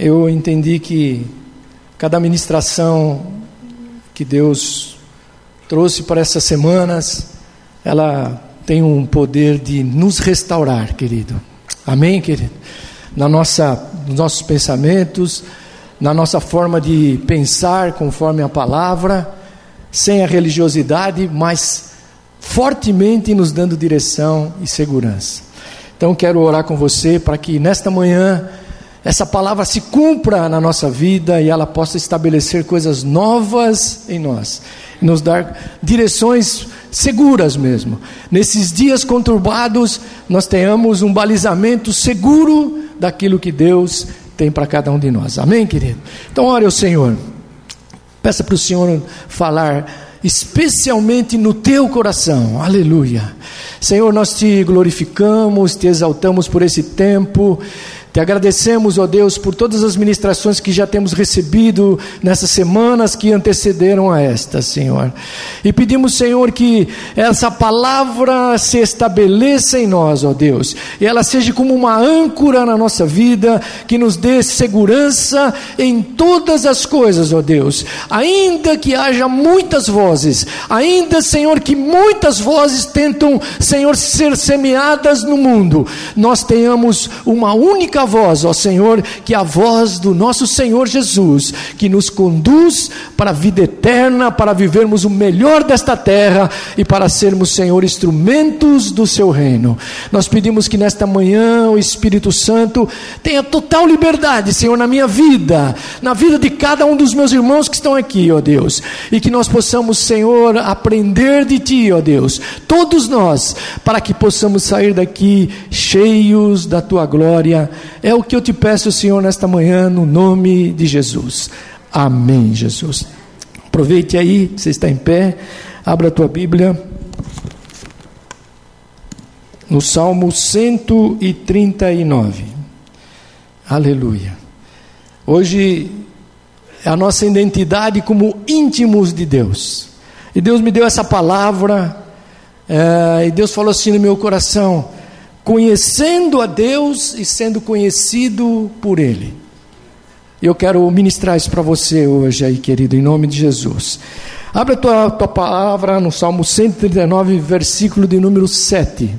eu entendi que cada ministração que Deus trouxe para essas semanas, ela tem um poder de nos restaurar, querido. Amém, querido? Na nossa, nos nossos pensamentos, na nossa forma de pensar conforme a palavra, sem a religiosidade, mas fortemente nos dando direção e segurança. Então quero orar com você para que nesta manhã essa palavra se cumpra na nossa vida e ela possa estabelecer coisas novas em nós, nos dar direções seguras mesmo. Nesses dias conturbados, nós tenhamos um balizamento seguro daquilo que Deus tem para cada um de nós. Amém, querido? Então, ore ao Senhor. Peça para o Senhor falar especialmente no teu coração. Aleluia. Senhor, nós te glorificamos, te exaltamos por esse tempo. Te agradecemos, ó Deus, por todas as ministrações que já temos recebido nessas semanas que antecederam a esta, Senhor. E pedimos, Senhor, que essa palavra se estabeleça em nós, ó Deus, e ela seja como uma âncora na nossa vida, que nos dê segurança em todas as coisas, ó Deus. Ainda que haja muitas vozes, ainda, Senhor, que muitas vozes tentam, Senhor, ser semeadas no mundo, nós tenhamos uma única única voz, ó Senhor, que é a voz do nosso Senhor Jesus, que nos conduz para a vida eterna, para vivermos o melhor desta terra e para sermos, Senhor, instrumentos do seu reino. Nós pedimos que nesta manhã o Espírito Santo tenha total liberdade, Senhor, na minha vida, na vida de cada um dos meus irmãos que estão aqui, ó Deus, e que nós possamos, Senhor, aprender de Ti, ó Deus, todos nós, para que possamos sair daqui cheios da Tua glória é o que eu te peço, Senhor, nesta manhã, no nome de Jesus. Amém, Jesus. Aproveite aí, você está em pé, abra a tua Bíblia. No Salmo 139. Aleluia. Hoje é a nossa identidade como íntimos de Deus. E Deus me deu essa palavra, é, e Deus falou assim no meu coração: conhecendo a Deus e sendo conhecido por Ele. Eu quero ministrar isso para você hoje aí, querido, em nome de Jesus. Abre a tua, tua palavra no Salmo 139, versículo de número 7.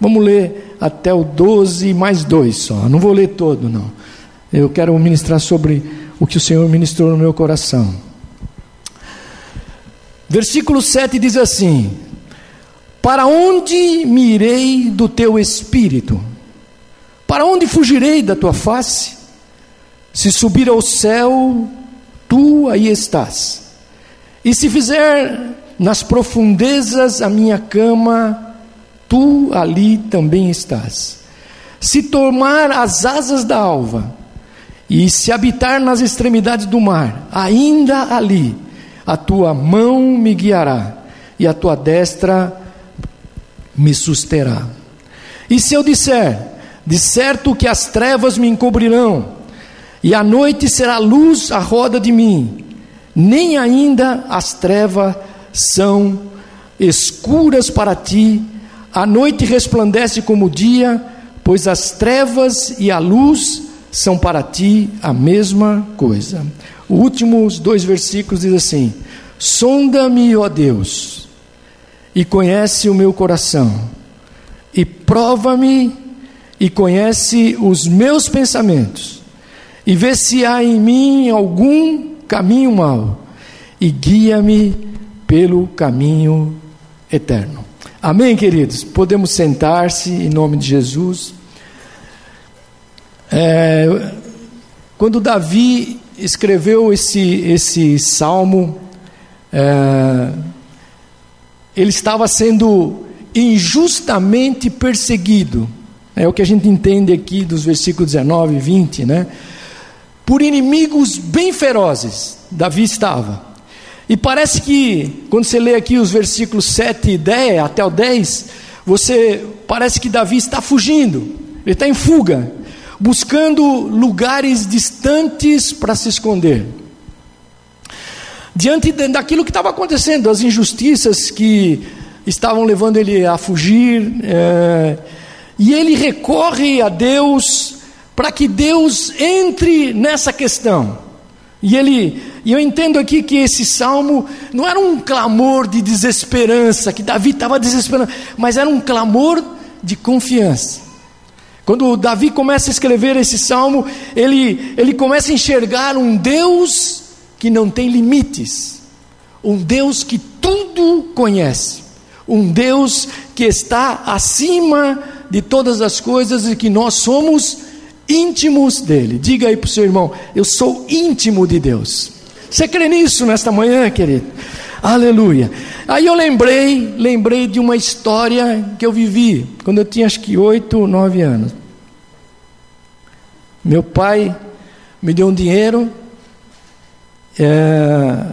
Vamos ler até o 12 mais 2 só. Não vou ler todo, não. Eu quero ministrar sobre o que o Senhor ministrou no meu coração. Versículo 7 diz assim: para onde irei do teu espírito? Para onde fugirei da tua face? Se subir ao céu, tu aí estás. E se fizer nas profundezas a minha cama, tu ali também estás. Se tomar as asas da alva, e se habitar nas extremidades do mar, ainda ali a tua mão me guiará, e a tua destra me susterá. E se eu disser, de certo que as trevas me encobrirão, e a noite será luz à roda de mim, nem ainda as trevas são escuras para ti, a noite resplandece como o dia, pois as trevas e a luz são para ti a mesma coisa. Os últimos dois versículos diz assim: Sonda-me, ó Deus, e conhece o meu coração, e prova-me e conhece os meus pensamentos, e vê se há em mim algum caminho mau, e guia-me pelo caminho eterno. Amém, queridos? Podemos sentar-se em nome de Jesus. É, quando Davi escreveu esse, esse salmo, é, ele estava sendo injustamente perseguido. É o que a gente entende aqui dos versículos 19 e 20, né? Por inimigos bem ferozes, Davi estava. E parece que, quando você lê aqui os versículos 7 e 10, até o 10, você parece que Davi está fugindo, ele está em fuga, buscando lugares distantes para se esconder diante daquilo que estava acontecendo, as injustiças que estavam levando ele a fugir, é, e ele recorre a Deus para que Deus entre nessa questão. E ele, e eu entendo aqui que esse salmo não era um clamor de desesperança, que Davi estava desesperando, mas era um clamor de confiança. Quando Davi começa a escrever esse salmo, ele, ele começa a enxergar um Deus que não tem limites, um Deus que tudo conhece, um Deus que está acima de todas as coisas e que nós somos íntimos dele. Diga aí para o seu irmão: Eu sou íntimo de Deus. Você crê nisso nesta manhã, querido? Aleluia. Aí eu lembrei, lembrei de uma história que eu vivi quando eu tinha acho que oito, nove anos. Meu pai me deu um dinheiro, é,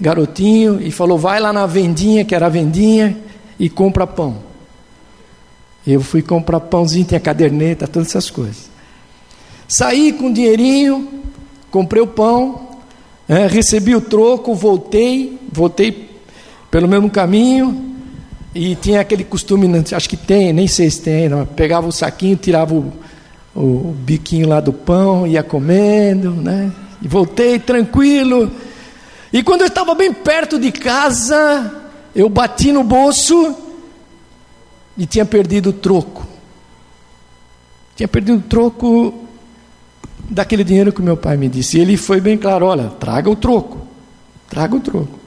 garotinho, e falou: vai lá na vendinha, que era a vendinha, e compra pão. Eu fui comprar pãozinho, tinha caderneta, todas essas coisas. Saí com dinheirinho, comprei o pão, é, recebi o troco, voltei, voltei pelo mesmo caminho, e tinha aquele costume, acho que tem, nem sei se tem, pegava o saquinho, tirava o, o, o biquinho lá do pão, ia comendo, né? E voltei tranquilo. E quando eu estava bem perto de casa, eu bati no bolso e tinha perdido o troco. Tinha perdido o troco daquele dinheiro que meu pai me disse. E ele foi bem claro: olha, traga o troco, traga o troco.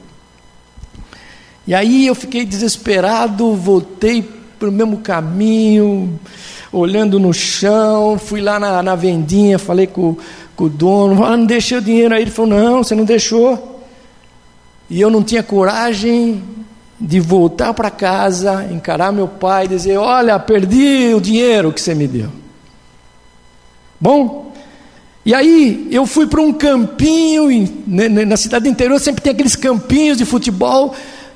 E aí eu fiquei desesperado, voltei para o mesmo caminho, olhando no chão, fui lá na, na vendinha, falei com, com o dono, ah, não deixei o dinheiro aí. Ele falou: não, você não deixou. E eu não tinha coragem de voltar para casa, encarar meu pai e dizer: Olha, perdi o dinheiro que você me deu. Bom, e aí eu fui para um campinho, na cidade interior sempre tem aqueles campinhos de futebol,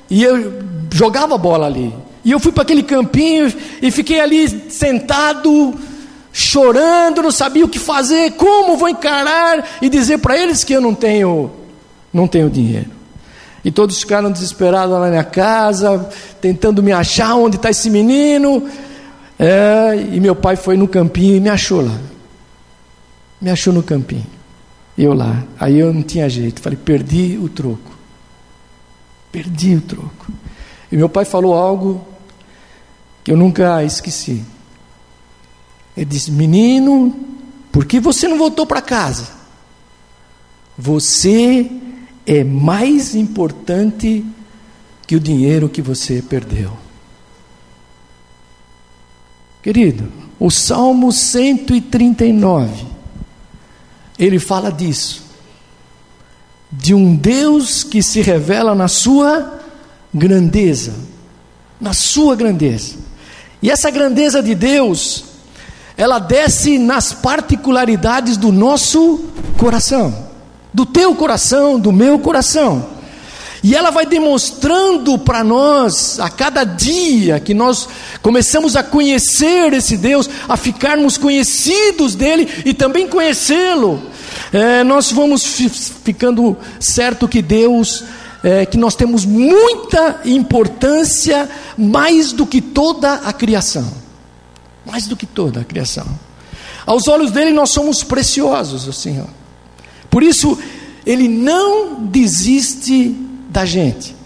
e eu jogava bola ali. E eu fui para aquele campinho e fiquei ali sentado, chorando, não sabia o que fazer, como vou encarar e dizer para eles que eu não tenho, não tenho dinheiro. E todos ficaram desesperados lá na minha casa, tentando me achar onde está esse menino. É, e meu pai foi no campinho e me achou lá. Me achou no campinho. Eu lá. Aí eu não tinha jeito. Falei, perdi o troco. Perdi o troco. E meu pai falou algo que eu nunca esqueci. Ele disse: Menino, por que você não voltou para casa? Você é mais importante que o dinheiro que você perdeu. Querido, o Salmo 139, ele fala disso, de um Deus que se revela na sua grandeza, na sua grandeza. E essa grandeza de Deus, ela desce nas particularidades do nosso coração do teu coração, do meu coração. E ela vai demonstrando para nós, a cada dia que nós começamos a conhecer esse Deus, a ficarmos conhecidos dele e também conhecê-lo, é, nós vamos ficando certo que Deus, é, que nós temos muita importância, mais do que toda a criação. Mais do que toda a criação. Aos olhos dele nós somos preciosos, o Senhor. Por isso, ele não desiste da gente.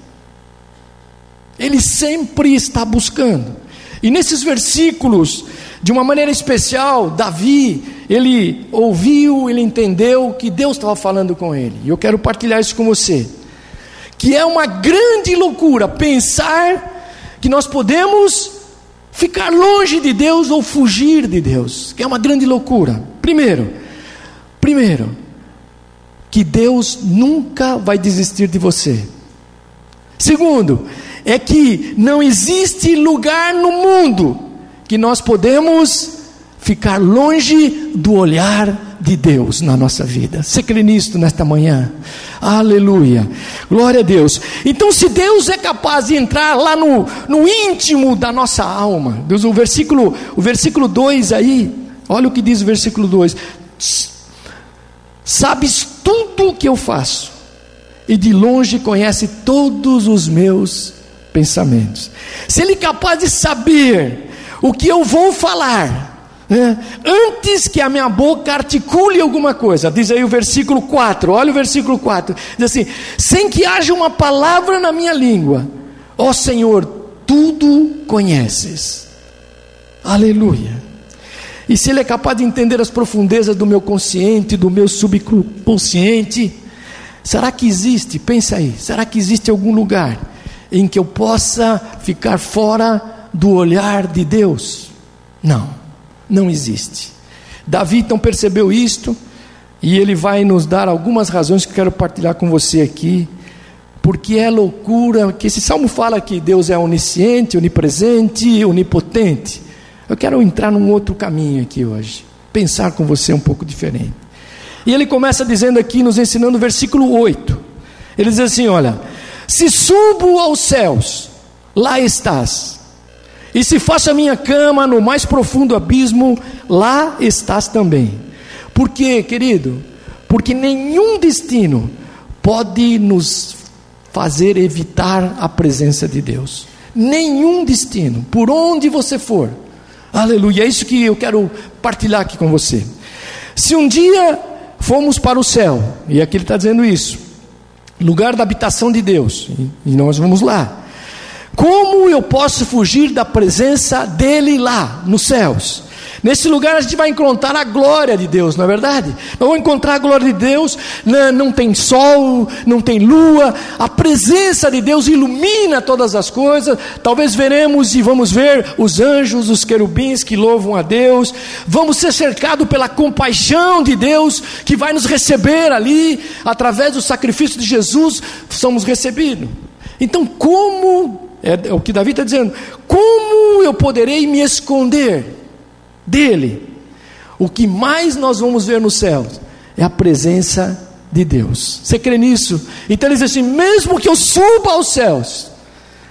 Ele sempre está buscando. E nesses versículos, de uma maneira especial, Davi, ele ouviu, ele entendeu que Deus estava falando com ele. E eu quero partilhar isso com você. Que é uma grande loucura pensar que nós podemos ficar longe de Deus ou fugir de Deus. Que é uma grande loucura. Primeiro, primeiro, que Deus nunca vai desistir de você. Segundo, é que não existe lugar no mundo que nós podemos ficar longe do olhar de Deus na nossa vida. Você crê nisto nesta manhã? Aleluia. Glória a Deus. Então, se Deus é capaz de entrar lá no, no íntimo da nossa alma, Deus, o versículo, o versículo 2 aí, olha o que diz o versículo 2: Sabes tudo o que eu faço, e de longe conhece todos os meus pensamentos. Se Ele é capaz de saber o que eu vou falar, É, antes que a minha boca articule alguma coisa, diz aí o versículo 4, olha o versículo 4, diz assim: sem que haja uma palavra na minha língua, ó Senhor, tudo conheces. Aleluia. E se Ele é capaz de entender as profundezas do meu consciente, do meu subconsciente, será que existe, pensa aí, será que existe algum lugar em que eu possa ficar fora do olhar de Deus? Não, não existe. Davi então percebeu isto, e ele vai nos dar algumas razões que eu quero partilhar com você aqui, porque é loucura que esse salmo fala que Deus é onisciente, onipresente, onipotente. Eu quero entrar num outro caminho aqui hoje, pensar com você um pouco diferente. E ele começa dizendo aqui, nos ensinando o versículo 8. Ele diz assim: Olha, se subo aos céus, lá estás. E se faço a minha cama no mais profundo abismo, lá estás também. Por quê, querido? Porque nenhum destino pode nos fazer evitar a presença de Deus. Nenhum destino, por onde você for, Aleluia, é isso que eu quero partilhar aqui com você. Se um dia fomos para o céu, e aqui ele está dizendo isso, lugar da habitação de Deus, e nós vamos lá. Como eu posso fugir da presença dele lá, nos céus? Nesse lugar a gente vai encontrar a glória de Deus, não é verdade? Nós vamos encontrar a glória de Deus, não, não tem sol, não tem lua, a presença de Deus ilumina todas as coisas. Talvez veremos e vamos ver os anjos, os querubins que louvam a Deus. Vamos ser cercados pela compaixão de Deus que vai nos receber ali, através do sacrifício de Jesus, somos recebidos. Então, como, é, o que Davi está dizendo, como eu poderei me esconder? dele. O que mais nós vamos ver no céu é a presença de Deus. Você crê nisso? Então ele diz assim: mesmo que eu suba aos céus,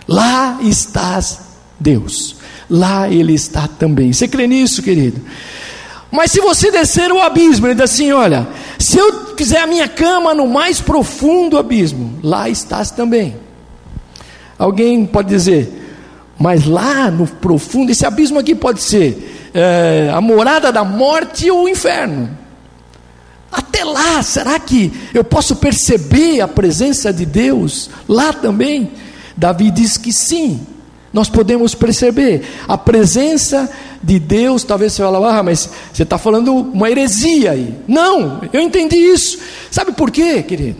lá estás Deus. Lá ele está também. Você crê nisso, querido? Mas se você descer o abismo, ele diz assim: olha, se eu quiser a minha cama no mais profundo abismo, lá estás também. Alguém pode dizer, mas lá no profundo, esse abismo aqui pode ser é, a morada da morte ou o inferno. Até lá, será que eu posso perceber a presença de Deus lá também? Davi diz que sim, nós podemos perceber a presença de Deus. Talvez você fale, ah, mas você está falando uma heresia aí. Não, eu entendi isso. Sabe por quê, querido?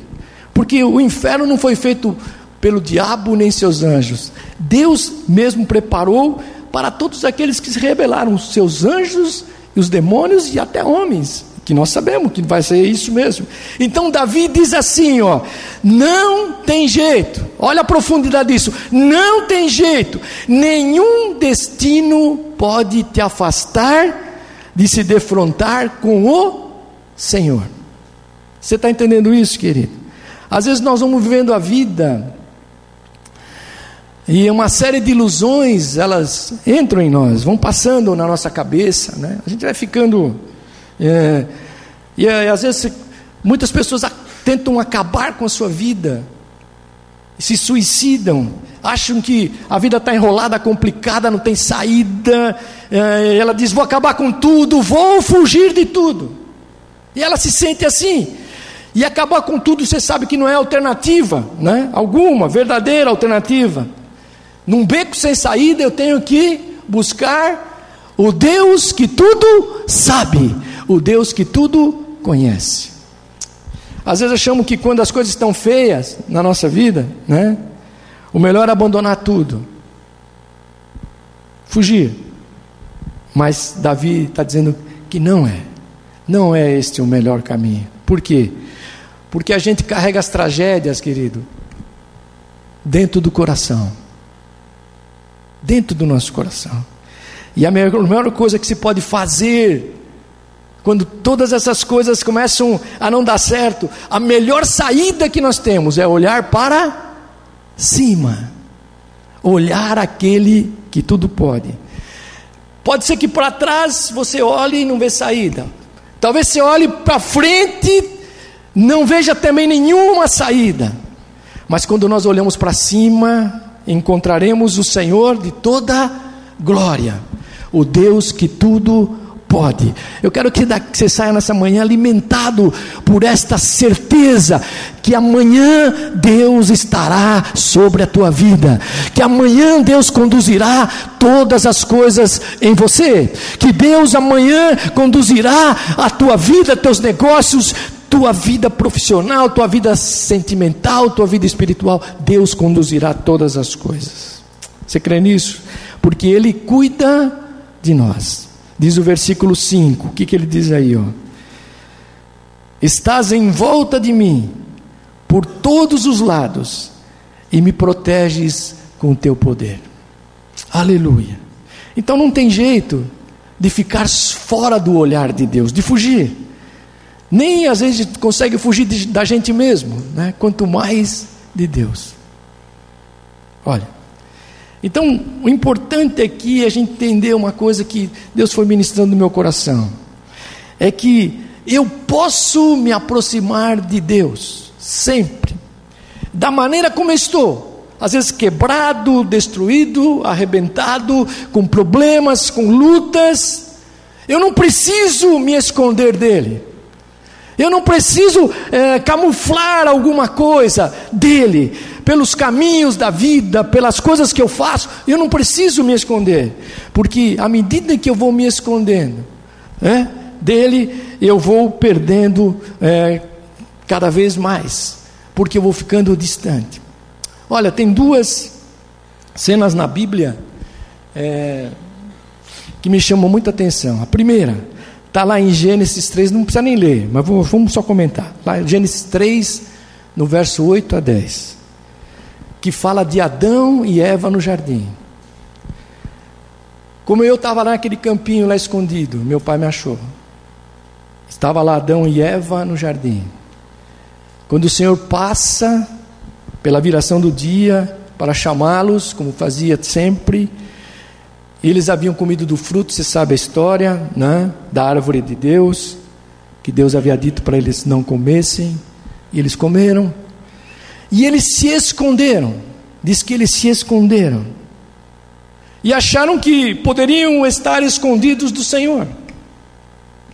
Porque o inferno não foi feito pelo diabo nem seus anjos. Deus mesmo preparou para todos aqueles que se rebelaram, os seus anjos e os demônios e até homens, que nós sabemos que vai ser isso mesmo. Então Davi diz assim, ó, não tem jeito. Olha a profundidade disso. Não tem jeito. Nenhum destino pode te afastar de se defrontar com o Senhor. Você está entendendo isso, querido? Às vezes nós vamos vivendo a vida e uma série de ilusões, elas entram em nós, vão passando na nossa cabeça, né? A gente vai ficando. É, e é, às vezes muitas pessoas tentam acabar com a sua vida, se suicidam, acham que a vida está enrolada, complicada, não tem saída. É, ela diz: Vou acabar com tudo, vou fugir de tudo. E ela se sente assim. E acabar com tudo, você sabe que não é alternativa, né? Alguma verdadeira alternativa. Num beco sem saída, eu tenho que buscar o Deus que tudo sabe, o Deus que tudo conhece. Às vezes achamos que quando as coisas estão feias na nossa vida, né, o melhor é abandonar tudo, fugir. Mas Davi está dizendo que não é, não é este o melhor caminho. Por quê? Porque a gente carrega as tragédias, querido, dentro do coração dentro do nosso coração. E a melhor coisa que se pode fazer quando todas essas coisas começam a não dar certo, a melhor saída que nós temos é olhar para cima, olhar aquele que tudo pode. Pode ser que para trás você olhe e não vê saída. Talvez você olhe para frente, não veja também nenhuma saída. Mas quando nós olhamos para cima, encontraremos o Senhor de toda glória, o Deus que tudo pode. Eu quero que você saia nessa manhã alimentado por esta certeza que amanhã Deus estará sobre a tua vida, que amanhã Deus conduzirá todas as coisas em você, que Deus amanhã conduzirá a tua vida, teus negócios, tua vida profissional, tua vida sentimental, tua vida espiritual, Deus conduzirá todas as coisas. Você crê nisso? Porque Ele cuida de nós. Diz o versículo 5, o que, que ele diz aí? Ó? Estás em volta de mim, por todos os lados, e me proteges com o teu poder. Aleluia. Então não tem jeito de ficar fora do olhar de Deus, de fugir. Nem às vezes consegue fugir de, da gente mesmo, né? quanto mais de Deus. Olha, então o importante aqui é a gente entender uma coisa que Deus foi ministrando no meu coração: é que eu posso me aproximar de Deus, sempre, da maneira como estou, às vezes quebrado, destruído, arrebentado, com problemas, com lutas, eu não preciso me esconder dele. Eu não preciso é, camuflar alguma coisa dele, pelos caminhos da vida, pelas coisas que eu faço, eu não preciso me esconder, porque à medida que eu vou me escondendo é, dele, eu vou perdendo é, cada vez mais, porque eu vou ficando distante. Olha, tem duas cenas na Bíblia é, que me chamam muita atenção. A primeira Está lá em Gênesis 3, não precisa nem ler, mas vamos só comentar. Lá em Gênesis 3, no verso 8 a 10, que fala de Adão e Eva no jardim. Como eu estava lá naquele campinho lá escondido, meu pai me achou. Estava lá Adão e Eva no jardim. Quando o Senhor passa pela viração do dia para chamá-los, como fazia sempre, eles haviam comido do fruto, você sabe a história, né? da árvore de Deus, que Deus havia dito para eles não comessem, e eles comeram. E eles se esconderam, diz que eles se esconderam, e acharam que poderiam estar escondidos do Senhor.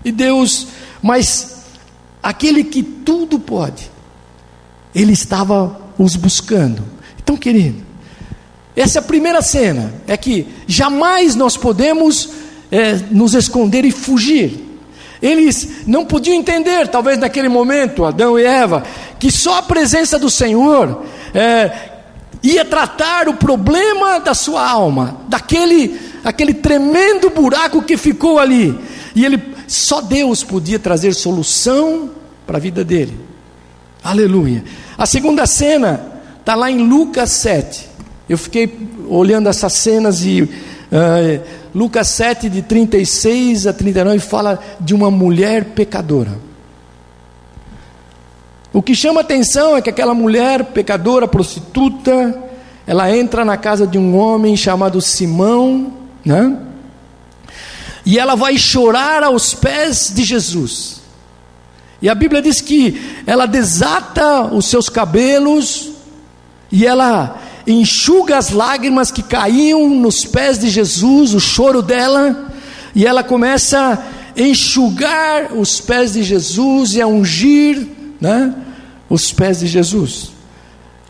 E Deus, mas aquele que tudo pode, ele estava os buscando. Então, querido, essa é a primeira cena, é que jamais nós podemos é, nos esconder e fugir. Eles não podiam entender, talvez naquele momento, Adão e Eva, que só a presença do Senhor é, ia tratar o problema da sua alma, daquele aquele tremendo buraco que ficou ali. E ele, só Deus podia trazer solução para a vida dele. Aleluia. A segunda cena está lá em Lucas 7. Eu fiquei olhando essas cenas e uh, Lucas 7, de 36 a 39, fala de uma mulher pecadora. O que chama atenção é que aquela mulher pecadora, prostituta, ela entra na casa de um homem chamado Simão, né? E ela vai chorar aos pés de Jesus. E a Bíblia diz que ela desata os seus cabelos e ela enxuga as lágrimas que caíam nos pés de Jesus, o choro dela, e ela começa a enxugar os pés de Jesus e a ungir né, os pés de Jesus.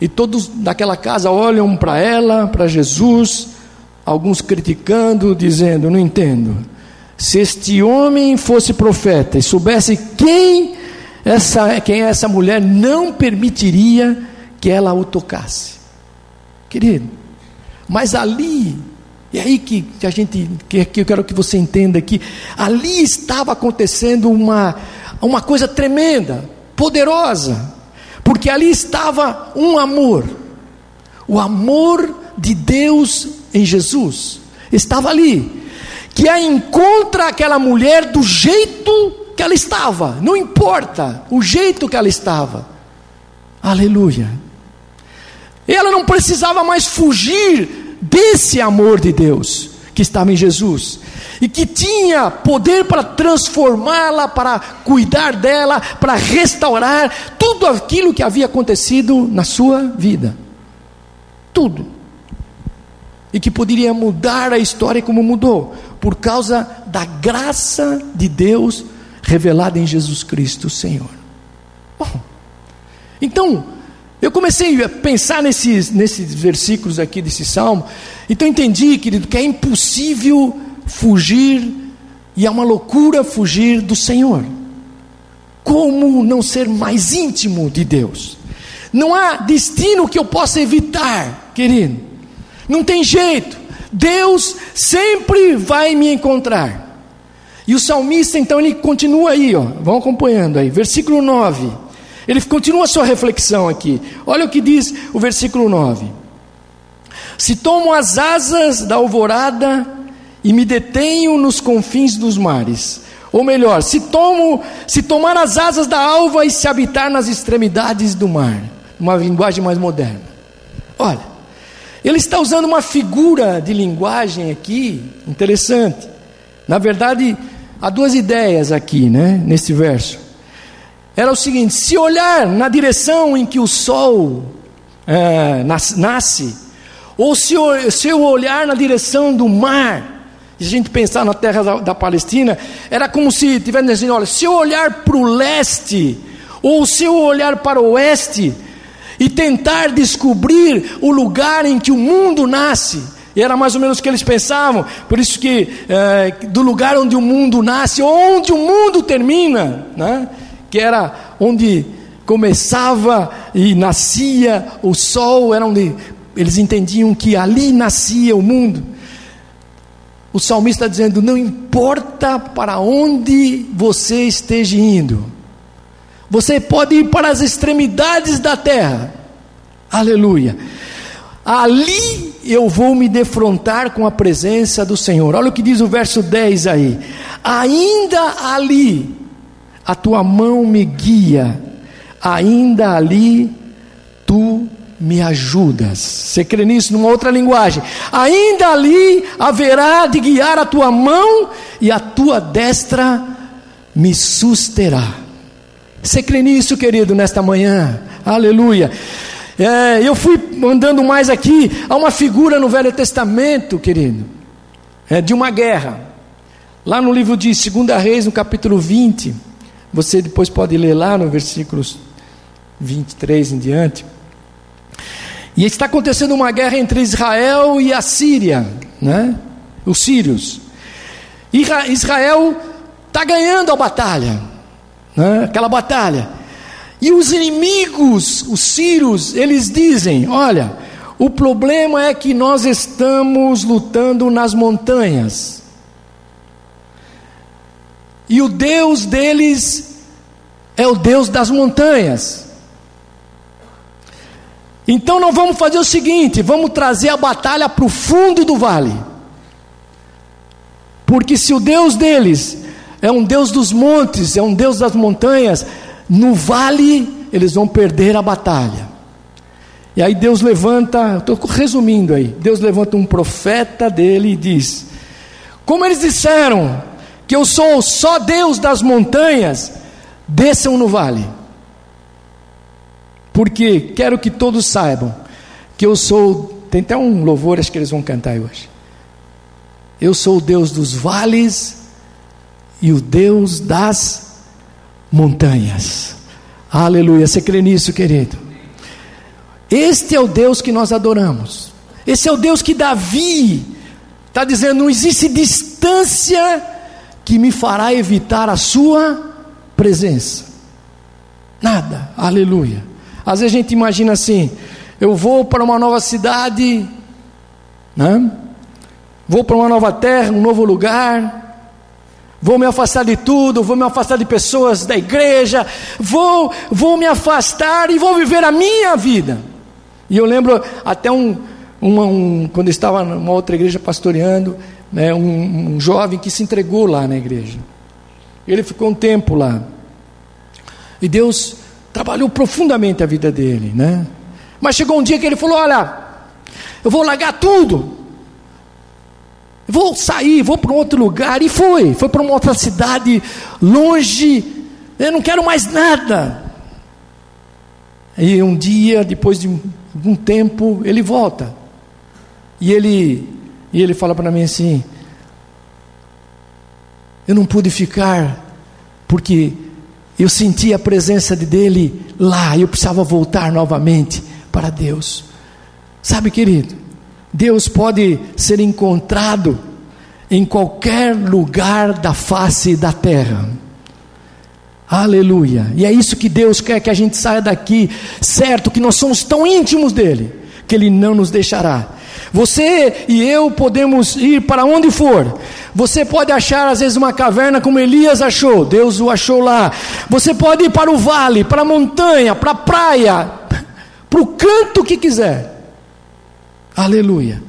E todos daquela casa olham para ela, para Jesus, alguns criticando, dizendo: Não entendo. Se este homem fosse profeta e soubesse quem essa, quem é essa mulher, não permitiria que ela o tocasse. Querido, mas ali, e aí que, a gente, que, que eu quero que você entenda que ali estava acontecendo uma, uma coisa tremenda, poderosa, porque ali estava um amor, o amor de Deus em Jesus, estava ali, que a encontra aquela mulher do jeito que ela estava, não importa o jeito que ela estava, aleluia. Ela não precisava mais fugir desse amor de Deus que estava em Jesus e que tinha poder para transformá-la, para cuidar dela, para restaurar tudo aquilo que havia acontecido na sua vida. Tudo. e que poderia mudar a história como mudou, por causa da graça de Deus revelada em Jesus Cristo, Senhor. Bom, então, eu comecei a pensar nesses, nesses versículos aqui desse salmo, então entendi, querido, que é impossível fugir, e é uma loucura fugir do Senhor. Como não ser mais íntimo de Deus? Não há destino que eu possa evitar, querido. Não tem jeito. Deus sempre vai me encontrar. E o salmista, então, ele continua aí, ó. Vão acompanhando aí. Versículo 9. Ele continua a sua reflexão aqui. Olha o que diz o versículo 9: Se tomo as asas da alvorada e me detenho nos confins dos mares, ou melhor, se tomo, se tomar as asas da alva e se habitar nas extremidades do mar, uma linguagem mais moderna. Olha, ele está usando uma figura de linguagem aqui interessante. Na verdade, há duas ideias aqui, né, nesse verso era o seguinte: se olhar na direção em que o sol é, nasce, ou se, se eu olhar na direção do mar, e a gente pensar na terra da, da Palestina, era como se estivesse dizendo: olha, se eu olhar para o leste, ou se eu olhar para o oeste, e tentar descobrir o lugar em que o mundo nasce, e era mais ou menos o que eles pensavam, por isso que é, do lugar onde o mundo nasce, onde o mundo termina, né? Que era onde começava e nascia o sol, era onde eles entendiam que ali nascia o mundo. O salmista está dizendo: não importa para onde você esteja indo, você pode ir para as extremidades da terra, aleluia. Ali eu vou me defrontar com a presença do Senhor. Olha o que diz o verso 10 aí. Ainda ali a tua mão me guia, ainda ali tu me ajudas. Você crê nisso numa outra linguagem? Ainda ali haverá de guiar a tua mão e a tua destra me susterá. Você crê nisso, querido, nesta manhã? Aleluia. É, eu fui andando mais aqui, há uma figura no Velho Testamento, querido, é, de uma guerra. Lá no livro de 2 Reis, no capítulo 20, você depois pode ler lá no versículos 23 em diante. E está acontecendo uma guerra entre Israel e a Síria, né? os sírios. Israel está ganhando a batalha, né? aquela batalha. E os inimigos, os sírios, eles dizem: olha, o problema é que nós estamos lutando nas montanhas. E o Deus deles é o Deus das montanhas. Então nós vamos fazer o seguinte: vamos trazer a batalha para o fundo do vale. Porque se o Deus deles é um Deus dos montes, é um Deus das montanhas, no vale eles vão perder a batalha. E aí Deus levanta, estou resumindo aí, Deus levanta um profeta dele e diz: Como eles disseram, que eu sou só Deus das montanhas, desçam no vale. Porque quero que todos saibam que eu sou. Tem até um louvor, acho que eles vão cantar hoje. Eu sou o Deus dos vales e o Deus das montanhas. Aleluia. Você crê nisso, querido? Este é o Deus que nós adoramos. Esse é o Deus que Davi está dizendo: não existe distância que me fará evitar a sua presença. Nada, aleluia. Às vezes a gente imagina assim: eu vou para uma nova cidade, né? vou para uma nova terra, um novo lugar, vou me afastar de tudo, vou me afastar de pessoas da igreja, vou, vou me afastar e vou viver a minha vida. E eu lembro até um, uma, um quando eu estava numa outra igreja pastoreando, né, um, um jovem que se entregou lá na igreja. Ele ficou um tempo lá. E Deus trabalhou profundamente a vida dele, né? Mas chegou um dia que ele falou: Olha, eu vou largar tudo, vou sair, vou para um outro lugar. E foi, foi para uma outra cidade, longe, eu não quero mais nada. E um dia, depois de um, um tempo, ele volta. E ele, e ele fala para mim assim: Eu não pude ficar porque eu senti a presença dele lá, eu precisava voltar novamente para Deus. Sabe, querido, Deus pode ser encontrado em qualquer lugar da face da terra. Aleluia. E é isso que Deus quer que a gente saia daqui, certo que nós somos tão íntimos dele, que ele não nos deixará. Você e eu podemos ir para onde for. Você pode achar às vezes uma caverna como Elias achou, Deus o achou lá. Você pode ir para o vale, para a montanha, para a praia, para o canto que quiser. Aleluia.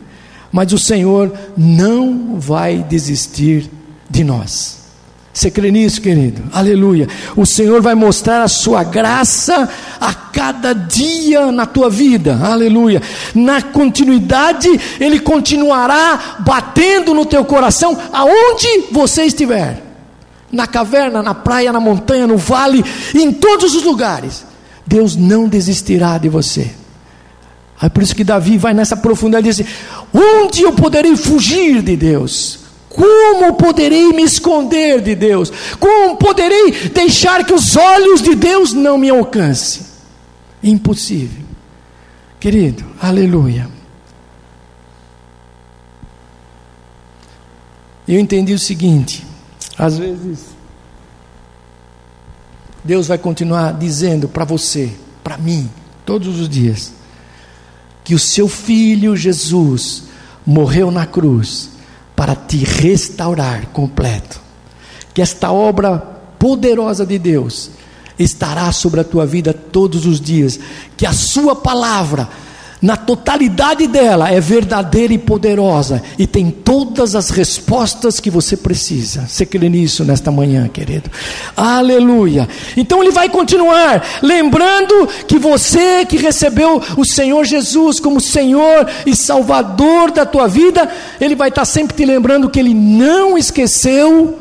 Mas o Senhor não vai desistir de nós. Você crê nisso, querido? Aleluia. O Senhor vai mostrar a sua graça a cada dia na tua vida. Aleluia. Na continuidade, Ele continuará batendo no teu coração aonde você estiver. Na caverna, na praia, na montanha, no vale, em todos os lugares. Deus não desistirá de você. É por isso que Davi vai nessa profundidade e diz: Onde eu poderei fugir de Deus? Como poderei me esconder de Deus? Como poderei deixar que os olhos de Deus não me alcancem? Impossível. Querido, aleluia. Eu entendi o seguinte: às vezes, Deus vai continuar dizendo para você, para mim, todos os dias, que o seu filho Jesus morreu na cruz para te restaurar completo. Que esta obra poderosa de Deus estará sobre a tua vida todos os dias. Que a sua palavra na totalidade dela, é verdadeira e poderosa e tem todas as respostas que você precisa. Você crê nisso nesta manhã, querido? Aleluia. Então ele vai continuar, lembrando que você que recebeu o Senhor Jesus como Senhor e Salvador da tua vida, ele vai estar sempre te lembrando que ele não esqueceu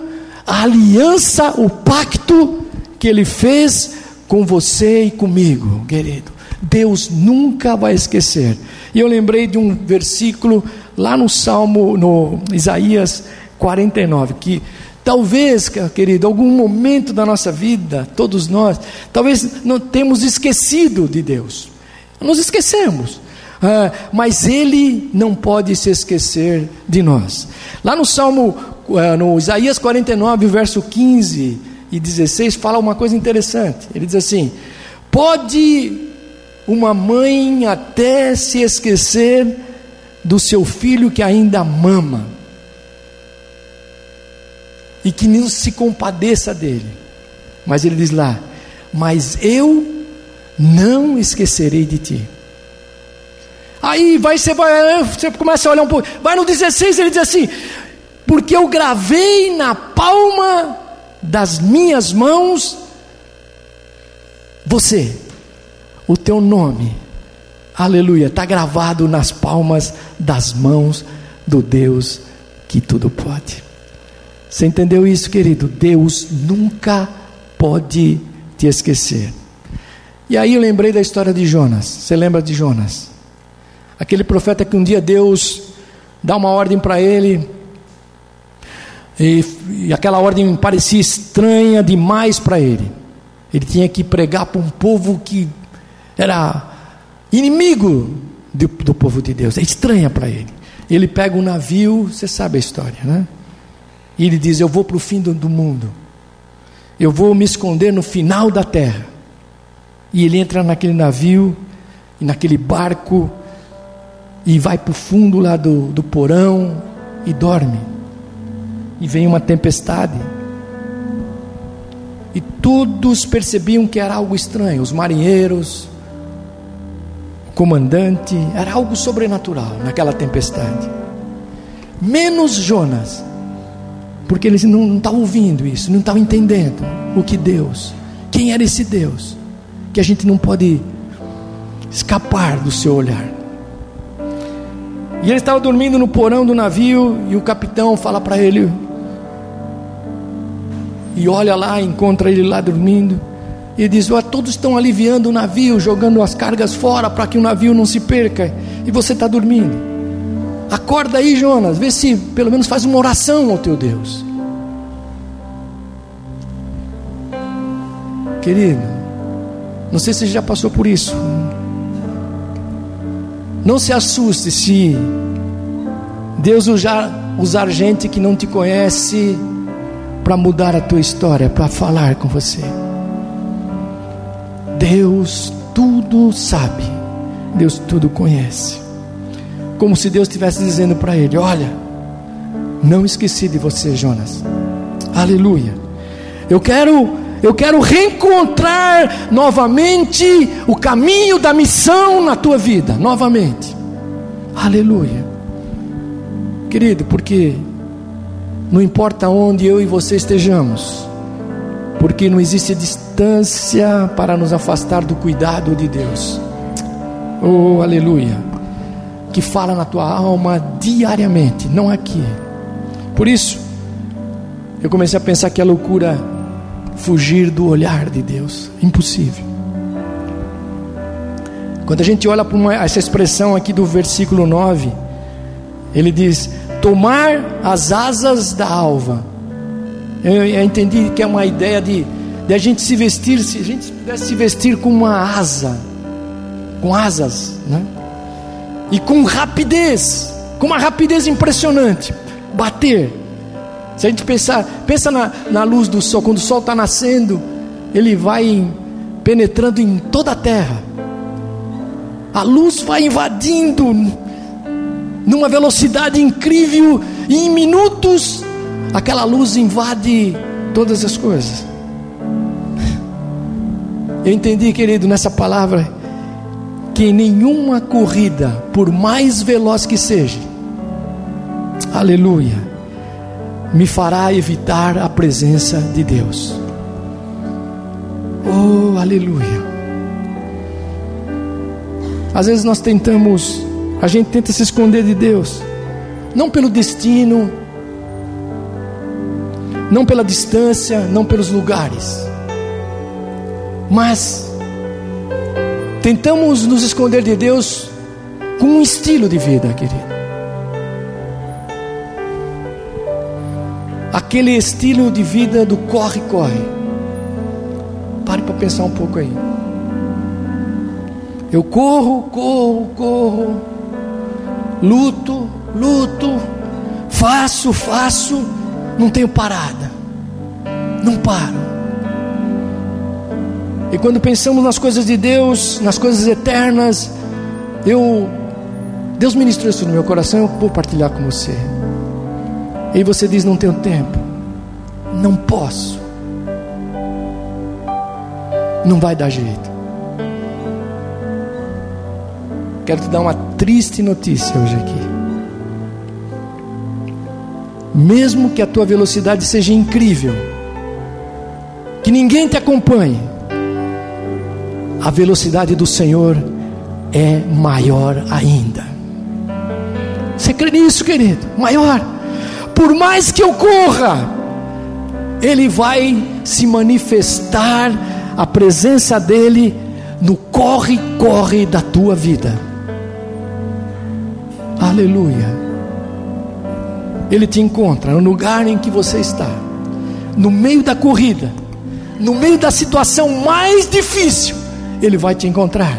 a aliança, o pacto que ele fez com você e comigo, querido. Deus nunca vai esquecer. E eu lembrei de um versículo lá no Salmo, no Isaías 49, que talvez, querido, algum momento da nossa vida, todos nós, talvez não temos esquecido de Deus. Nos esquecemos. Ah, mas Ele não pode se esquecer de nós. Lá no Salmo, ah, no Isaías 49, verso 15 e 16, fala uma coisa interessante. Ele diz assim: Pode uma mãe até se esquecer do seu filho que ainda mama e que não se compadeça dele. Mas ele diz lá: Mas eu não esquecerei de ti. Aí vai, você vai, você começa a olhar um pouco. Vai no 16, ele diz assim: Porque eu gravei na palma das minhas mãos você o teu nome, aleluia, está gravado nas palmas das mãos do Deus que tudo pode. Você entendeu isso, querido? Deus nunca pode te esquecer. E aí eu lembrei da história de Jonas. Você lembra de Jonas? Aquele profeta que um dia Deus dá uma ordem para ele, e, e, aquela ordem parecia estranha demais para ele. Ele tinha que pregar para um povo que era inimigo do, do povo de Deus, é estranha para ele. Ele pega um navio, você sabe a história, né? E ele diz: Eu vou para o fim do, do mundo, eu vou me esconder no final da terra. E ele entra naquele navio, e naquele barco, e vai para o fundo lá do, do porão e dorme. E vem uma tempestade. E todos percebiam que era algo estranho, os marinheiros, comandante, era algo sobrenatural naquela tempestade. Menos Jonas, porque eles não estavam ouvindo isso, não estavam entendendo o que Deus, quem era esse Deus, que a gente não pode escapar do seu olhar. E ele estava dormindo no porão do navio e o capitão fala para ele e olha lá, encontra ele lá dormindo. E diz: oh, todos estão aliviando o navio, jogando as cargas fora para que o navio não se perca, e você está dormindo. Acorda aí, Jonas, vê se pelo menos faz uma oração ao teu Deus. Querido, não sei se você já passou por isso. Não se assuste se Deus usar, usar gente que não te conhece para mudar a tua história, para falar com você. Deus tudo sabe, Deus tudo conhece. Como se Deus estivesse dizendo para ele: Olha, não esqueci de você, Jonas. Aleluia. Eu quero eu quero reencontrar novamente o caminho da missão na tua vida, novamente. Aleluia. Querido, porque não importa onde eu e você estejamos, porque não existe distância para nos afastar do cuidado de Deus. Oh, aleluia. Que fala na tua alma diariamente, não aqui. Por isso, eu comecei a pensar que a loucura fugir do olhar de Deus. Impossível. Quando a gente olha para essa expressão aqui do versículo 9, ele diz: tomar as asas da alva. Eu, eu entendi que é uma ideia de, de a gente se vestir, se a gente pudesse se vestir com uma asa, com asas, né? E com rapidez, com uma rapidez impressionante, bater, se a gente pensar, pensa na, na luz do sol, quando o sol está nascendo, ele vai penetrando em toda a terra. A luz vai invadindo numa velocidade incrível e em minutos aquela luz invade todas as coisas. Eu entendi, querido, nessa palavra que nenhuma corrida, por mais veloz que seja, aleluia, me fará evitar a presença de Deus. Oh, aleluia. Às vezes nós tentamos, a gente tenta se esconder de Deus, não pelo destino, não pela distância, não pelos lugares, mas tentamos nos esconder de Deus com um estilo de vida, querido. aquele estilo de vida do corre-corre. Pare para pensar um pouco aí. Eu corro, corro, corro, luto, luto, faço, faço, não tenho parada, não paro. E quando pensamos nas coisas de Deus, nas coisas eternas, eu Deus ministrou isso no meu coração, eu vou partilhar com você. E você diz: Não tenho tempo, não posso, não vai dar jeito. Quero te dar uma triste notícia hoje aqui. Mesmo que a tua velocidade seja incrível, que ninguém te acompanhe, a velocidade do Senhor é maior ainda. Você crê nisso, querido? Maior por mais que eu corra, Ele vai se manifestar, a presença dEle no corre-corre da tua vida. Aleluia. Ele te encontra no lugar em que você está, no meio da corrida, no meio da situação mais difícil, Ele vai te encontrar.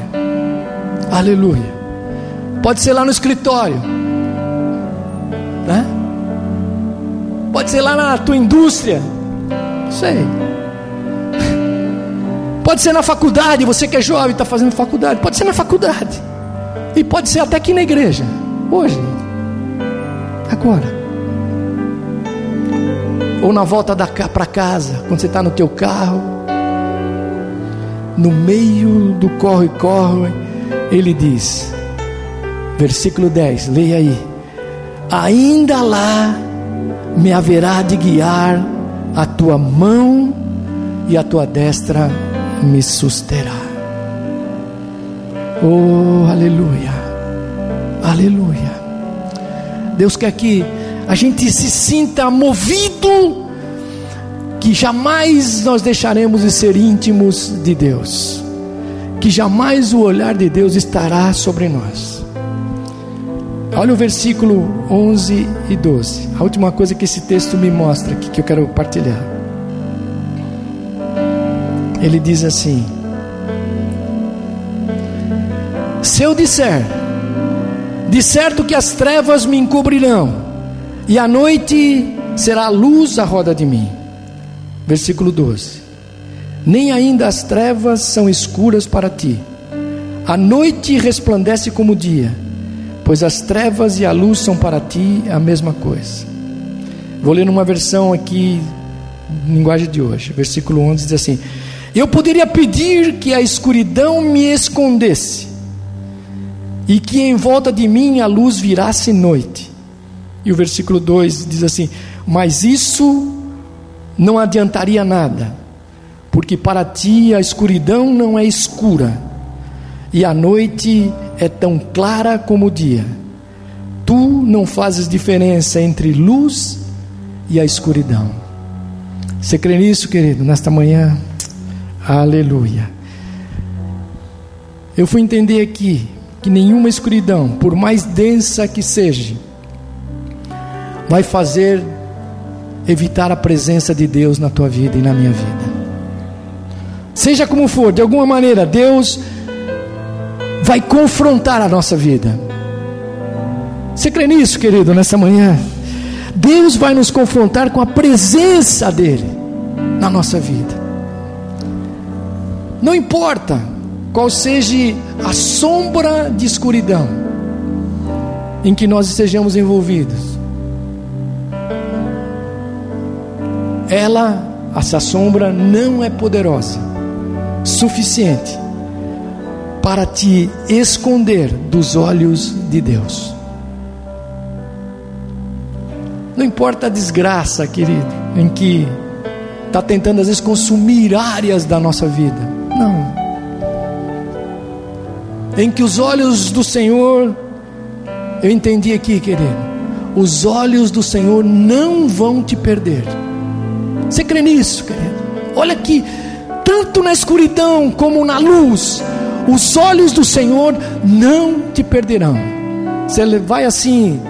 Aleluia. Pode ser lá no escritório, né? Pode ser lá na tua indústria. Sei. Pode ser na faculdade, você que é jovem está fazendo faculdade. Pode ser na faculdade. E pode ser até aqui na igreja. Hoje. Agora. Ou na volta para casa, quando você está no teu carro. No meio do corre-corre, ele diz, versículo 10, leia aí. Ainda lá me haverá de guiar a tua mão e a tua destra me susterá. Oh, aleluia, aleluia. Deus quer que a gente se sinta movido, que jamais nós deixaremos de ser íntimos de Deus, que jamais o olhar de Deus estará sobre nós. Olha o versículo 11 e 12. A última coisa que esse texto me mostra aqui que eu quero partilhar. Ele diz assim: Se eu disser, de certo que as trevas me encobrirão, e a noite será a luz à roda de mim. Versículo 12: Nem ainda as trevas são escuras para ti, a noite resplandece como o dia, pois as trevas e a luz são para ti a mesma coisa. Vou ler numa versão aqui, linguagem de hoje, versículo 11 diz assim: Eu poderia pedir que a escuridão me escondesse, e que em volta de mim a luz virasse noite. E o versículo 2 diz assim: Mas isso não adiantaria nada, porque para ti a escuridão não é escura, e a noite é tão clara como o dia. Tu não fazes diferença entre luz e a escuridão. Você crê nisso, querido, nesta manhã? Aleluia. Eu fui entender aqui que nenhuma escuridão, por mais densa que seja, vai fazer evitar a presença de Deus na tua vida e na minha vida. Seja como for, de alguma maneira, Deus vai confrontar a nossa vida. Você crê nisso, querido, nessa manhã? Deus vai nos confrontar com a presença dEle na nossa vida. Não importa qual seja a sombra de escuridão em que nós estejamos envolvidos, ela, essa sombra, não é poderosa, suficiente para te esconder dos olhos de Deus. Não importa a desgraça, querido, em que está tentando às vezes consumir áreas da nossa vida. Não. Em que os olhos do Senhor, eu entendi aqui, querido, os olhos do Senhor não vão te perder. Você crê nisso, querido? Olha aqui, tanto na escuridão como na luz, os olhos do Senhor não te perderão. Você vai assim,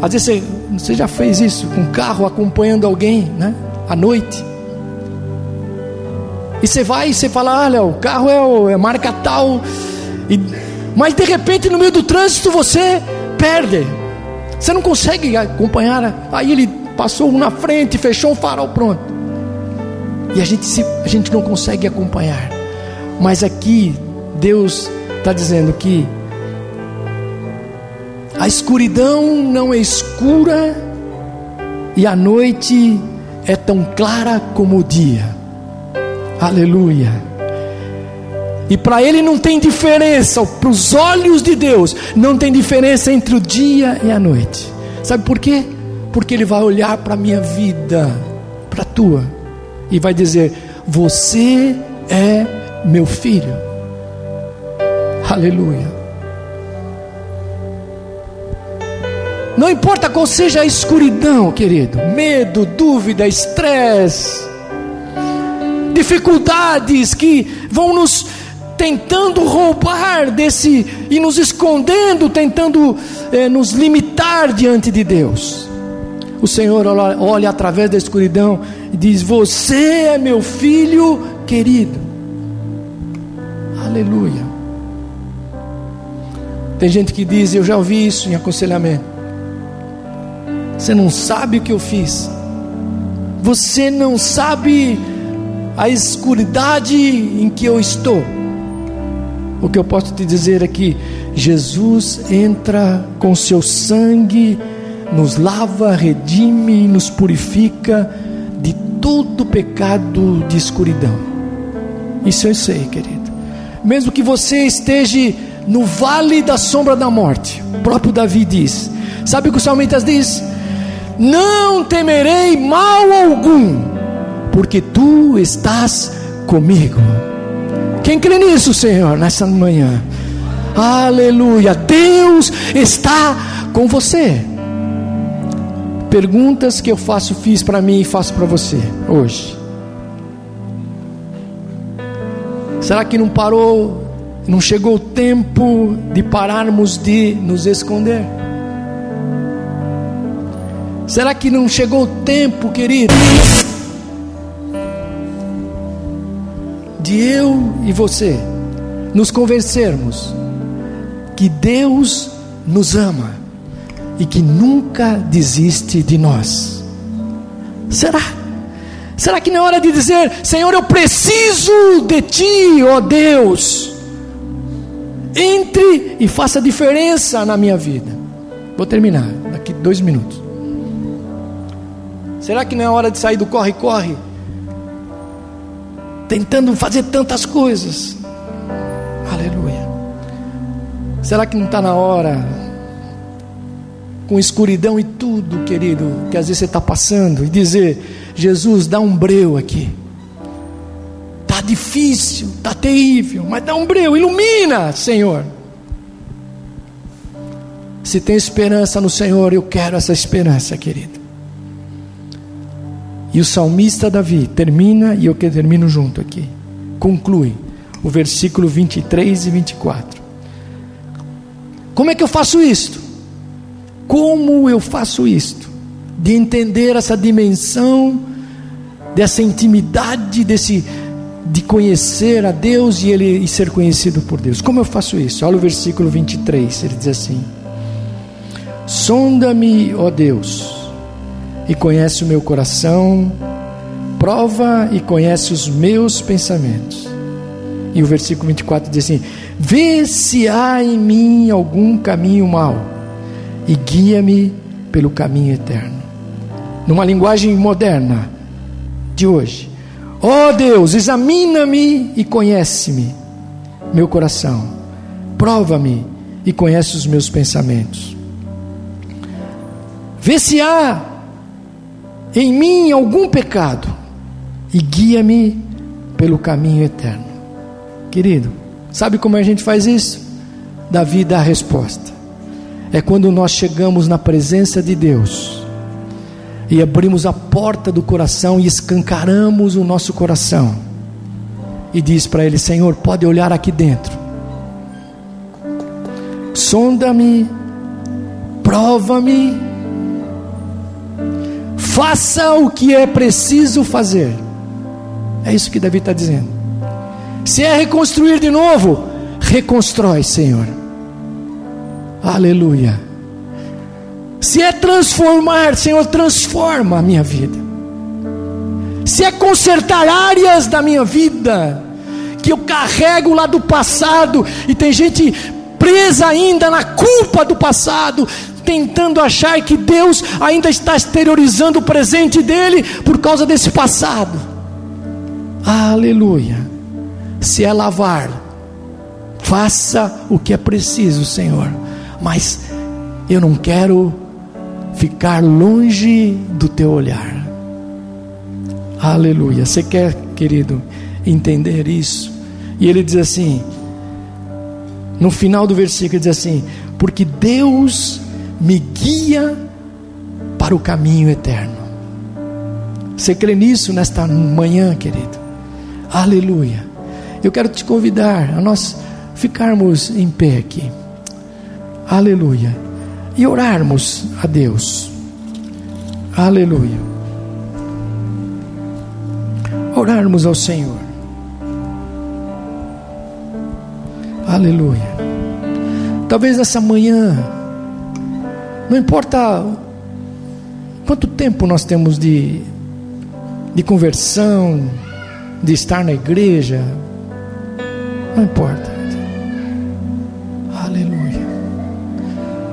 às vezes você, você já fez isso com um carro acompanhando alguém, né? À noite. E você vai e você fala: olha, o carro é, é marca tal. E, mas de repente no meio do trânsito você perde. Você não consegue acompanhar. Aí ele passou um na frente, fechou um farol, pronto e a gente, se, a gente não consegue acompanhar. Mas aqui Deus está dizendo que a escuridão não é escura e a noite é tão clara como o dia. Aleluia. E para ele não tem diferença, para os olhos de Deus, não tem diferença entre o dia e a noite. Sabe por quê? Porque ele vai olhar para a minha vida, para a tua e vai dizer: Você é meu filho. Aleluia. Não importa qual seja a escuridão, querido, medo, dúvida, estresse, dificuldades que vão nos tentando roubar desse e nos escondendo, tentando eh, nos limitar diante de Deus. O Senhor olha, olha através da escuridão e diz: Você é meu filho querido. Aleluia. Tem gente que diz: Eu já ouvi isso em aconselhamento. Você não sabe o que eu fiz. Você não sabe a escuridade em que eu estou. O que eu posso te dizer é Jesus entra com seu sangue, nos lava, redime e nos purifica de todo pecado de escuridão. Isso eu sei, querido. Mesmo que você esteja no vale da sombra da morte, o próprio Davi diz: Sabe o que o salmista diz? Não temerei mal algum, porque tu estás comigo. Quem crê nisso, Senhor, nessa manhã? Aleluia. Deus está com você perguntas que eu faço, fiz para mim e faço para você hoje. Será que não parou, não chegou o tempo de pararmos de nos esconder? Será que não chegou o tempo, querido, de eu e você nos convencermos que Deus nos ama e que nunca desiste de nós? Será? Será que não é hora de dizer, Senhor, eu preciso de Ti, ó Deus? Entre e faça diferença na minha vida. Vou terminar, daqui dois minutos. Será que não é hora de sair do corre-corre? Tentando fazer tantas coisas. Aleluia. Será que não está na hora, com escuridão e tudo, querido, que às vezes você está passando, e dizer: Jesus, dá um breu aqui. Está difícil, está terrível, mas dá um breu, ilumina, Senhor. Se tem esperança no Senhor, eu quero essa esperança, querido. E o salmista Davi termina, e eu que termino junto aqui, conclui o versículo 23 e 24. Como é que eu faço isto? Como eu faço isto? De entender essa dimensão, dessa intimidade, desse de conhecer a Deus e ele e ser conhecido por Deus. Como eu faço isso? Olha o versículo 23, ele diz assim: Sonda-me, ó Deus, e conhece o meu coração, prova e conhece os meus pensamentos. E o versículo 24 diz assim: Vê se há em mim algum caminho mau e guia-me pelo caminho eterno. Numa linguagem moderna de hoje. Ó oh Deus, examina-me e conhece-me, meu coração. Prova-me e conhece os meus pensamentos. Vê se há em mim algum pecado e guia-me pelo caminho eterno. Querido, sabe como a gente faz isso? Davi dá a resposta. É quando nós chegamos na presença de Deus e abrimos a porta do coração e escancaramos o nosso coração e diz para ele: Senhor, pode olhar aqui dentro, sonda-me, prova-me Faça o que é preciso fazer. É isso que Davi está dizendo. Se é reconstruir de novo, reconstrói, Senhor. Aleluia. Se é transformar, Senhor, transforma a minha vida. Se é consertar áreas da minha vida que eu carrego lá do passado e tem gente presa ainda na culpa do passado, tentando achar que Deus ainda está exteriorizando o presente dele por causa desse passado. Aleluia. Se é lavar, faça o que é preciso, Senhor. Mas eu não quero ficar longe do teu olhar. Aleluia. Você quer, querido, entender isso? E ele diz assim: no final do versículo, diz assim: Porque Deus me guia para o caminho eterno. Você crê nisso nesta manhã, querido? Aleluia. Eu quero te convidar a nós ficarmos em pé aqui. Aleluia. E orarmos a Deus. Aleluia. Orarmos ao Senhor. Aleluia. Talvez essa manhã não importa quanto tempo nós temos de, de conversão, de estar na igreja, não importa.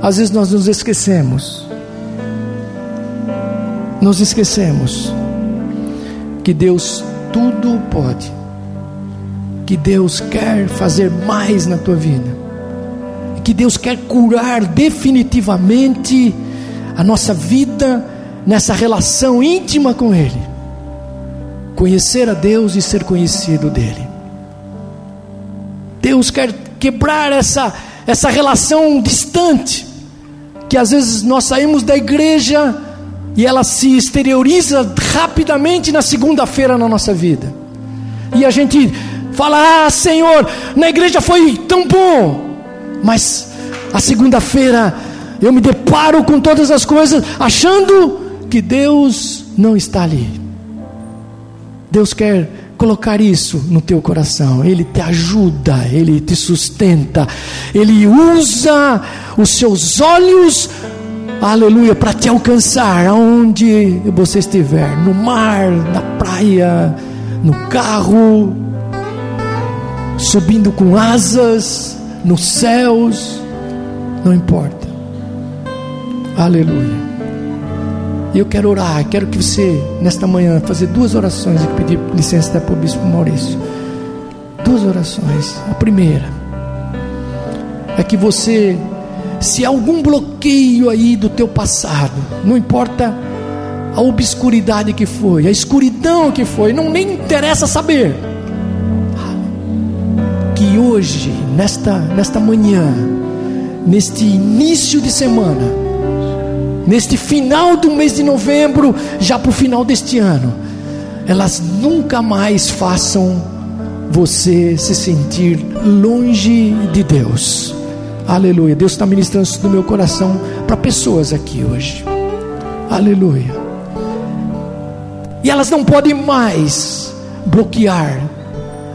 Às vezes nós nos esquecemos, nos esquecemos que Deus tudo pode, que Deus quer fazer mais na tua vida que Deus quer curar definitivamente a nossa vida nessa relação íntima com Ele. Conhecer a Deus e ser conhecido dEle. Deus quer quebrar essa, essa relação distante, que às vezes nós saímos da igreja e ela se exterioriza rapidamente na segunda-feira na nossa vida. E a gente fala: Ah, Senhor, na igreja foi tão bom, mas a segunda-feira eu me deparo com todas as coisas achando que Deus não está ali. Deus quer colocar isso no teu coração. Ele te ajuda, ele te sustenta, ele usa os seus olhos, aleluia, para te alcançar aonde você estiver no mar, na praia, no carro, subindo com asas, nos céus, não importa. Aleluia. E eu quero orar, quero que você, nesta manhã, fazer duas orações e pedir licença até para o Bispo Maurício. Duas orações. A primeira é que você, se há algum bloqueio aí do teu passado, não importa a obscuridade que foi, a escuridão que foi, não nem interessa saber. Que hoje, nesta, nesta manhã, neste início de semana, neste final do mês de novembro, já para o final deste ano, elas nunca mais façam você se sentir longe de Deus. Aleluia. Deus está ministrando isso no meu coração para pessoas aqui hoje. Aleluia. E elas não podem mais bloquear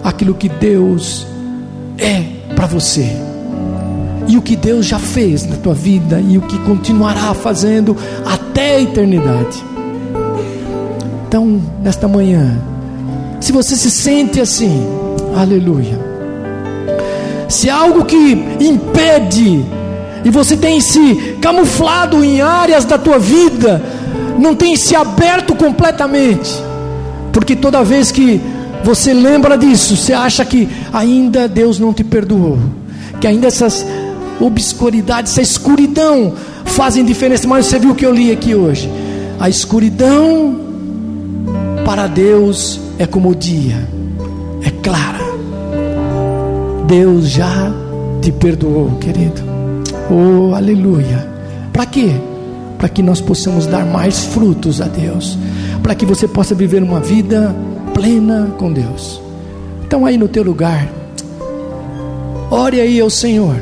aquilo que Deus é para você e o que Deus já fez na tua vida e o que continuará fazendo até a eternidade. Então, nesta manhã, se você se sente assim, aleluia. Se algo que impede e você tem se camuflado em áreas da tua vida, não tem se aberto completamente, porque toda vez que você lembra disso, você acha que ainda Deus não te perdoou, que ainda essas obscuridade, essa escuridão fazem diferença. Mas você viu o que eu li aqui hoje? A escuridão para Deus é como o dia, é clara. Deus já te perdoou, querido. Oh, aleluia. Para quê? Para que nós possamos dar mais frutos a Deus, para que você possa viver uma vida plena com Deus. Então aí no teu lugar, ore aí ao Senhor.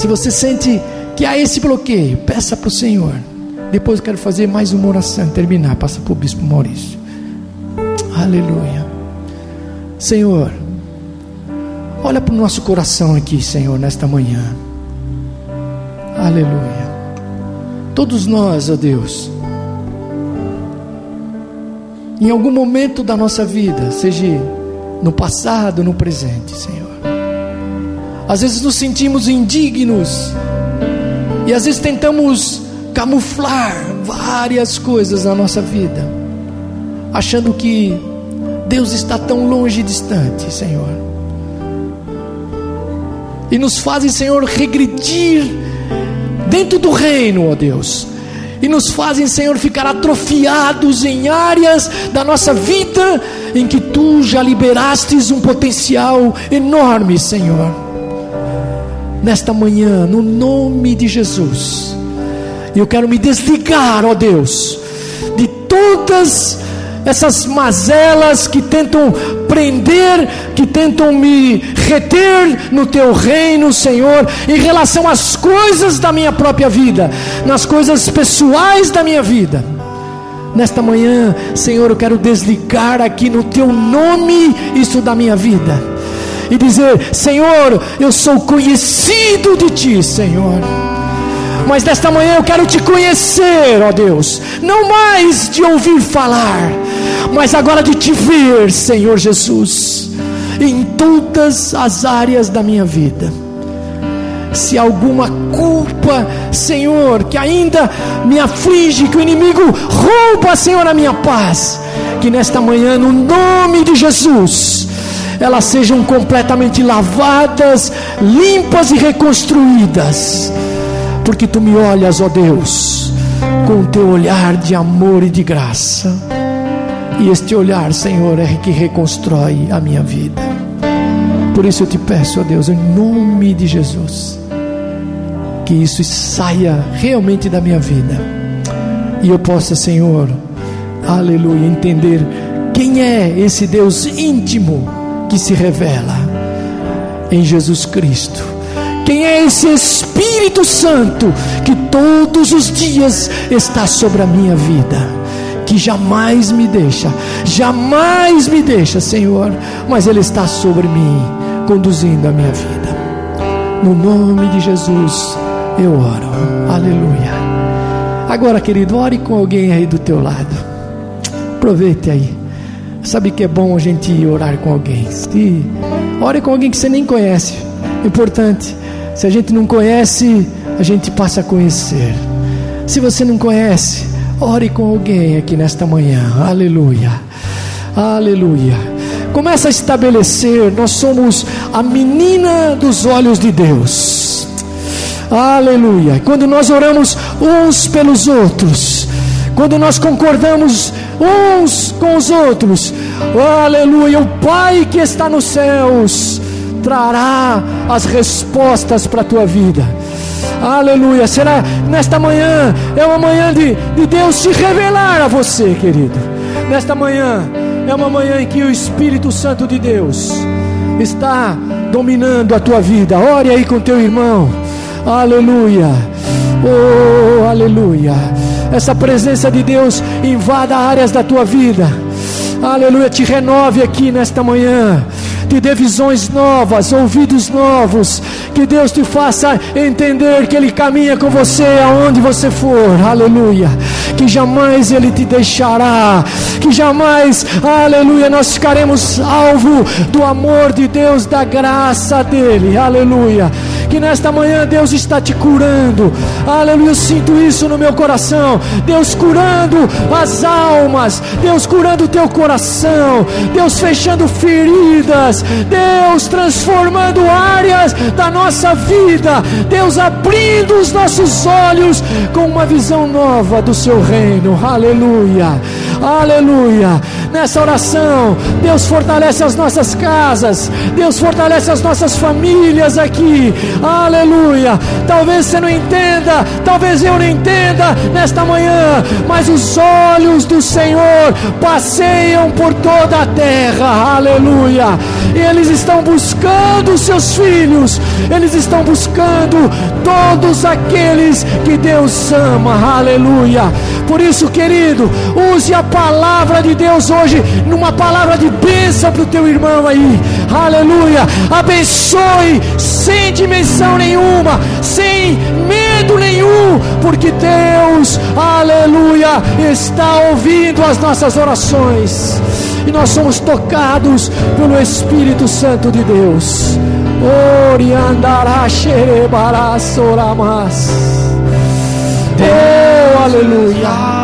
Se você sente que há esse bloqueio, peça para o Senhor. Depois eu quero fazer mais uma oração, terminar. Passa para o Bispo Maurício. Aleluia. Senhor, olha para o nosso coração aqui, Senhor, nesta manhã. Aleluia. Todos nós, ó Deus, em algum momento da nossa vida, seja no passado, no presente, Senhor às vezes nos sentimos indignos. E às vezes tentamos camuflar várias coisas na nossa vida, achando que Deus está tão longe e distante, Senhor. E nos fazem, Senhor, regredir dentro do reino, ó Deus. E nos fazem, Senhor, ficar atrofiados em áreas da nossa vida em que tu já liberastes um potencial enorme, Senhor nesta manhã, no nome de Jesus. Eu quero me desligar, ó Deus, de todas essas mazelas que tentam prender, que tentam me reter no teu reino, Senhor, em relação às coisas da minha própria vida, nas coisas pessoais da minha vida. Nesta manhã, Senhor, eu quero desligar aqui no teu nome isso da minha vida e dizer: Senhor, eu sou conhecido de ti, Senhor. Mas nesta manhã eu quero te conhecer, ó Deus, não mais de ouvir falar, mas agora de te ver, Senhor Jesus, em todas as áreas da minha vida. Se alguma culpa, Senhor, que ainda me aflige, que o inimigo rouba, Senhor, a minha paz, que nesta manhã, no nome de Jesus, elas sejam completamente lavadas, limpas e reconstruídas, porque tu me olhas, ó Deus, com o teu olhar de amor e de graça, e este olhar, Senhor, é que reconstrói a minha vida. Por isso eu te peço, ó Deus, em nome de Jesus, que isso saia realmente da minha vida, e eu possa, Senhor, aleluia, entender quem é esse Deus íntimo que se revela em Jesus Cristo, Quem é esse Espírito Santo que todos os dias está sobre a minha vida? Que jamais me deixa, jamais me deixa, Senhor, mas Ele está sobre mim, conduzindo a minha vida. No nome de Jesus eu oro, aleluia. Agora, querido, ore com alguém aí do teu lado, aproveite aí. Sabe que é bom a gente orar com alguém. E ore com alguém que você nem conhece. Importante. Se a gente não conhece, a gente passa a conhecer. Se você não conhece, ore com alguém aqui nesta manhã. Aleluia. Aleluia. Começa a estabelecer, nós somos a menina dos olhos de Deus. Aleluia. Quando nós oramos uns pelos outros, quando nós concordamos uns com os outros. Aleluia! O Pai que está nos céus trará as respostas para a tua vida. Aleluia! Será nesta manhã, é uma manhã de, de Deus se revelar a você, querido. Nesta manhã, é uma manhã em que o Espírito Santo de Deus está dominando a tua vida. Ore aí com teu irmão. Aleluia! Oh, aleluia! Essa presença de Deus invada áreas da tua vida. Aleluia, te renove aqui nesta manhã. Te dê visões novas, ouvidos novos, que Deus te faça entender que Ele caminha com você aonde você for, aleluia, que jamais Ele te deixará, que jamais, aleluia, nós ficaremos alvo do amor de Deus, da graça dEle, aleluia que nesta manhã Deus está te curando. Aleluia, eu sinto isso no meu coração. Deus curando as almas, Deus curando o teu coração, Deus fechando feridas, Deus transformando áreas da nossa vida, Deus abrindo os nossos olhos com uma visão nova do seu reino. Aleluia. Aleluia. Nessa oração, Deus fortalece as nossas casas, Deus fortalece as nossas famílias aqui. Aleluia. Talvez você não entenda, talvez eu não entenda nesta manhã, mas os olhos do Senhor passeiam por toda a terra. Aleluia. E eles estão buscando os seus filhos, eles estão buscando todos aqueles que Deus ama. Aleluia. Por isso, querido, use a palavra de Deus hoje numa palavra de bênção para o teu irmão aí. Aleluia. Abençoe sem dimensão nenhuma, sem medo nenhum, porque Deus, aleluia, está ouvindo as nossas orações. E nós somos tocados pelo Espírito Santo de Deus. Oh, aleluia.